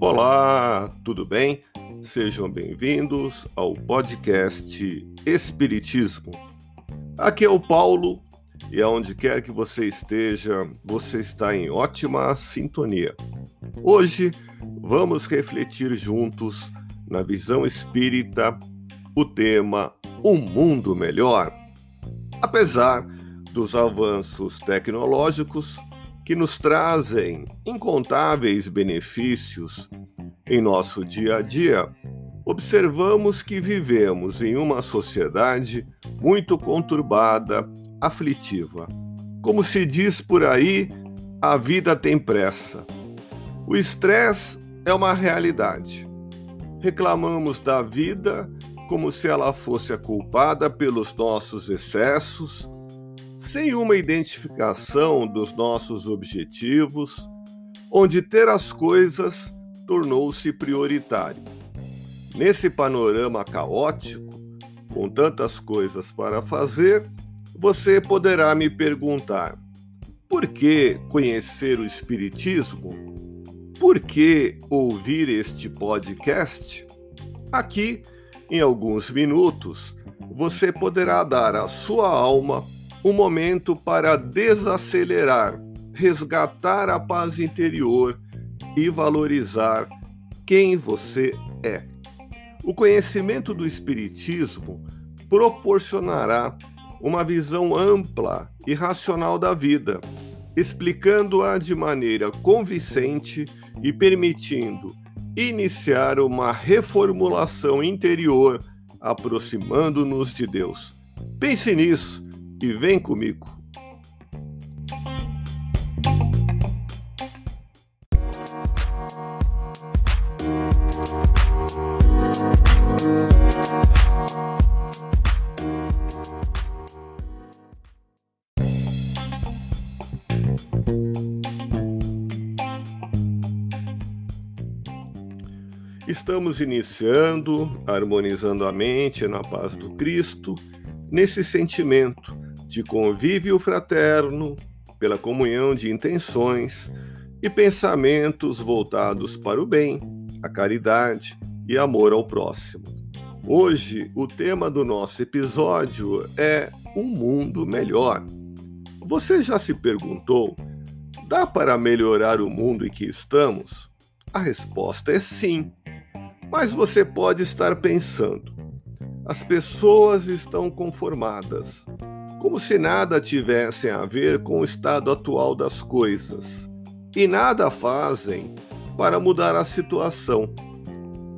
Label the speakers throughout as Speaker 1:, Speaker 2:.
Speaker 1: Olá, tudo bem? Sejam bem-vindos ao podcast Espiritismo. Aqui é o Paulo e aonde quer que você esteja, você está em ótima sintonia. Hoje vamos refletir juntos na visão espírita o tema Um Mundo Melhor. Apesar dos avanços tecnológicos que nos trazem incontáveis benefícios em nosso dia a dia, observamos que vivemos em uma sociedade muito conturbada, aflitiva. Como se diz por aí, a vida tem pressa. O estresse é uma realidade. Reclamamos da vida como se ela fosse a culpada pelos nossos excessos, sem uma identificação dos nossos objetivos, onde ter as coisas tornou-se prioritário. Nesse panorama caótico, com tantas coisas para fazer, você poderá me perguntar: por que conhecer o Espiritismo? Por que ouvir este podcast? Aqui, em alguns minutos, você poderá dar à sua alma um momento para desacelerar, resgatar a paz interior e valorizar quem você é. O conhecimento do Espiritismo proporcionará uma visão ampla e racional da vida, explicando-a de maneira convincente e permitindo iniciar uma reformulação interior, aproximando-nos de Deus. Pense nisso e vem comigo. Estamos iniciando, harmonizando a mente na paz do Cristo, nesse sentimento de convívio fraterno, pela comunhão de intenções e pensamentos voltados para o bem, a caridade e amor ao próximo. Hoje, o tema do nosso episódio é Um Mundo Melhor. Você já se perguntou: dá para melhorar o mundo em que estamos? A resposta é sim. Mas você pode estar pensando: as pessoas estão conformadas, como se nada tivesse a ver com o estado atual das coisas, e nada fazem para mudar a situação.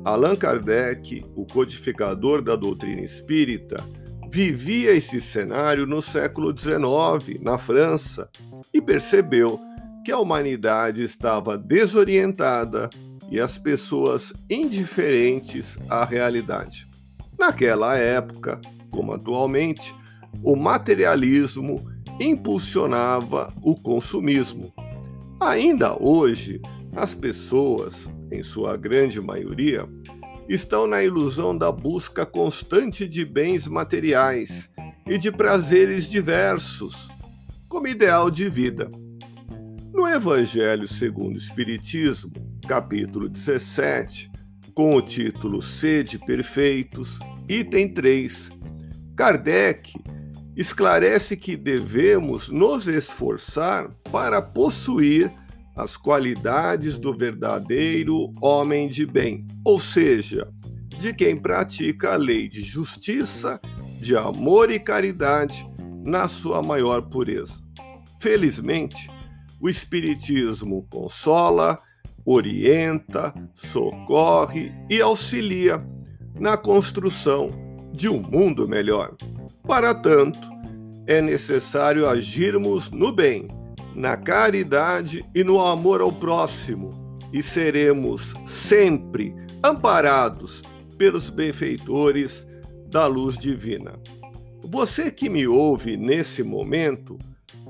Speaker 1: Allan Kardec, o codificador da doutrina espírita, vivia esse cenário no século XIX, na França, e percebeu que a humanidade estava desorientada e as pessoas indiferentes à realidade. Naquela época, como atualmente, o materialismo impulsionava o consumismo. Ainda hoje, as pessoas, em sua grande maioria, estão na ilusão da busca constante de bens materiais e de prazeres diversos como ideal de vida. No Evangelho segundo o Espiritismo, capítulo 17, com o título Sede Perfeitos, item 3, Kardec esclarece que devemos nos esforçar para possuir as qualidades do verdadeiro homem de bem, ou seja, de quem pratica a lei de justiça, de amor e caridade na sua maior pureza. Felizmente, o Espiritismo consola, orienta, socorre e auxilia na construção de um mundo melhor. Para tanto, é necessário agirmos no bem, na caridade e no amor ao próximo, e seremos sempre amparados pelos benfeitores da luz divina. Você que me ouve nesse momento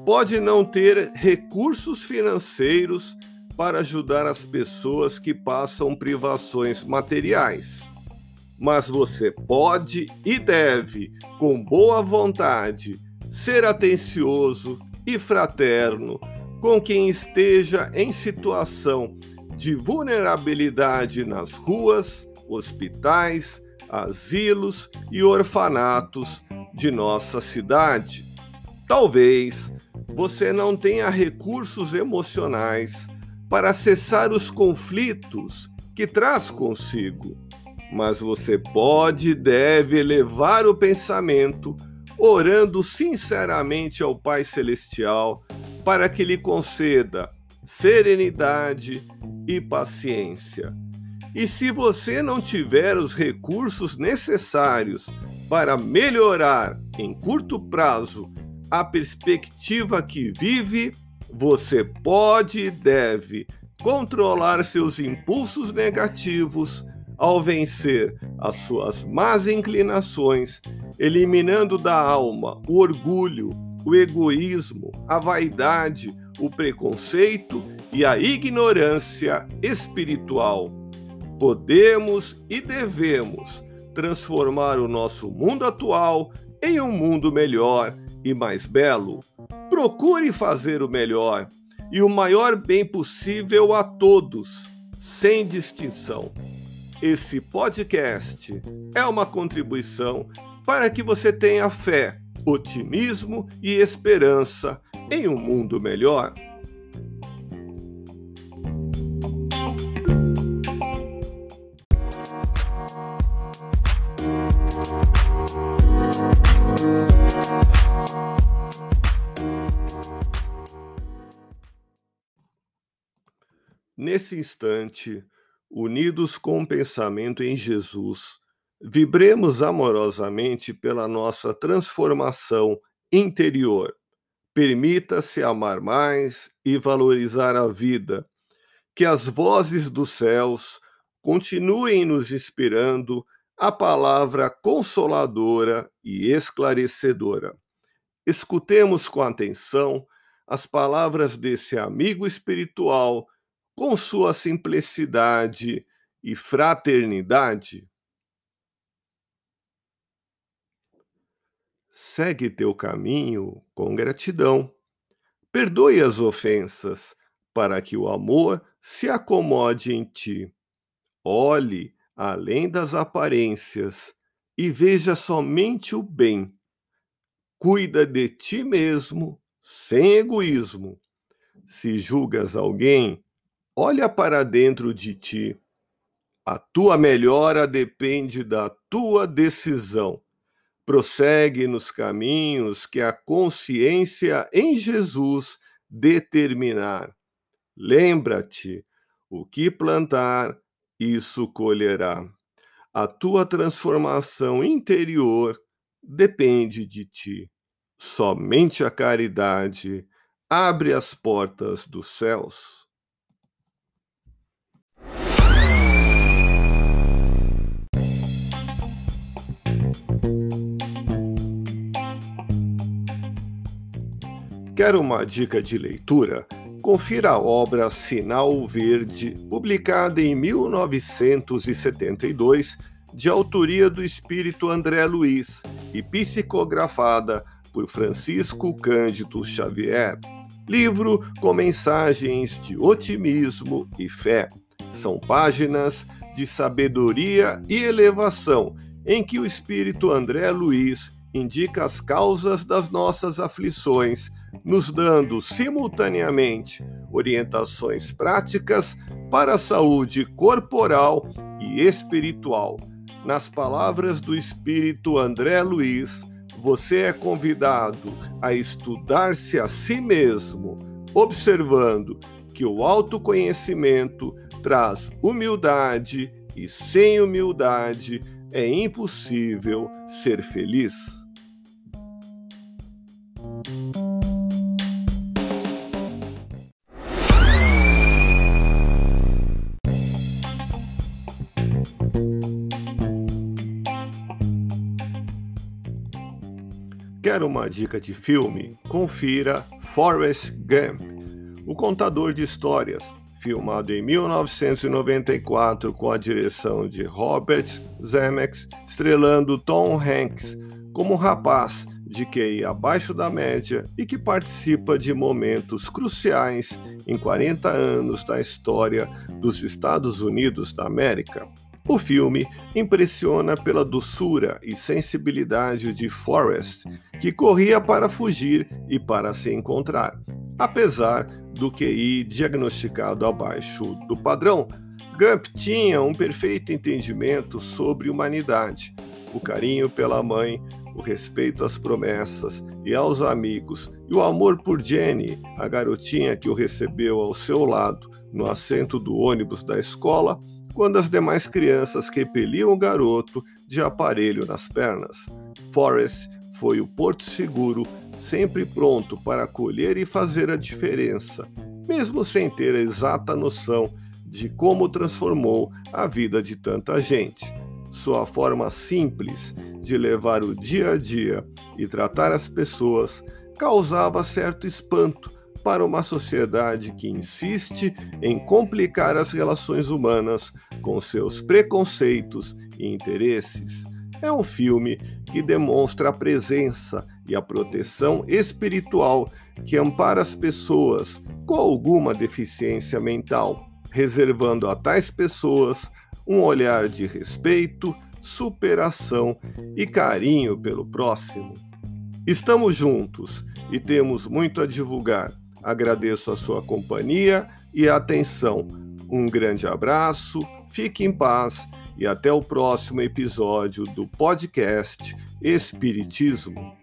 Speaker 1: pode não ter recursos financeiros para ajudar as pessoas que passam privações materiais. Mas você pode e deve, com boa vontade, ser atencioso e fraterno com quem esteja em situação de vulnerabilidade nas ruas, hospitais, asilos e orfanatos de nossa cidade. Talvez você não tenha recursos emocionais para cessar os conflitos que traz consigo, mas você pode e deve elevar o pensamento orando sinceramente ao Pai Celestial para que lhe conceda serenidade e paciência. E se você não tiver os recursos necessários para melhorar em curto prazo a perspectiva que vive, você pode e deve controlar seus impulsos negativos ao vencer as suas más inclinações, eliminando da alma o orgulho, o egoísmo, a vaidade, o preconceito e a ignorância espiritual. Podemos e devemos transformar o nosso mundo atual em um mundo melhor e mais belo. Procure fazer o melhor e o maior bem possível a todos, sem distinção. Esse podcast é uma contribuição para que você tenha fé, otimismo e esperança em um mundo melhor. Nesse instante, unidos com o pensamento em Jesus, vibremos amorosamente pela nossa transformação interior. Permita-se amar mais e valorizar a vida. Que as vozes dos céus continuem nos inspirando a palavra consoladora e esclarecedora. Escutemos com atenção as palavras desse amigo espiritual com sua simplicidade e fraternidade? Segue teu caminho com gratidão. Perdoe as ofensas, para que o amor se acomode em ti. Olhe além das aparências e veja somente o bem. Cuida de ti mesmo, sem egoísmo. Se julgas alguém, Olha para dentro de ti. A tua melhora depende da tua decisão. Prossegue nos caminhos que a consciência em Jesus determinar. Lembra-te: o que plantar, isso colherá. A tua transformação interior depende de ti. Somente a caridade abre as portas dos céus. Quer uma dica de leitura? Confira a obra Sinal Verde, publicada em 1972, de autoria do espírito André Luiz e psicografada por Francisco Cândido Xavier. Livro com mensagens de otimismo e fé. São páginas de sabedoria e elevação em que o espírito André Luiz indica as causas das nossas aflições nos dando simultaneamente orientações práticas para a saúde corporal e espiritual. Nas palavras do espírito André Luiz, você é convidado a estudar-se a si mesmo, observando que o autoconhecimento traz humildade e sem humildade é impossível ser feliz. Quer uma dica de filme? Confira Forrest Gump, o contador de histórias, filmado em 1994 com a direção de Robert Zemeckis, estrelando Tom Hanks como um rapaz de QI abaixo da média e que participa de momentos cruciais em 40 anos da história dos Estados Unidos da América. O filme impressiona pela doçura e sensibilidade de Forrest, que corria para fugir e para se encontrar. Apesar do QI diagnosticado abaixo do padrão, Gump tinha um perfeito entendimento sobre humanidade, o carinho pela mãe, o respeito às promessas e aos amigos, e o amor por Jenny, a garotinha que o recebeu ao seu lado no assento do ônibus da escola quando as demais crianças repeliam o garoto de aparelho nas pernas. Forrest foi o porto seguro, sempre pronto para acolher e fazer a diferença, mesmo sem ter a exata noção de como transformou a vida de tanta gente. Sua forma simples de levar o dia a dia e tratar as pessoas causava certo espanto para uma sociedade que insiste em complicar as relações humanas com seus preconceitos e interesses. É um filme que demonstra a presença e a proteção espiritual que ampara as pessoas com alguma deficiência mental, reservando a tais pessoas um olhar de respeito, superação e carinho pelo próximo. Estamos juntos e temos muito a divulgar Agradeço a sua companhia e atenção. Um grande abraço, fique em paz e até o próximo episódio do podcast Espiritismo.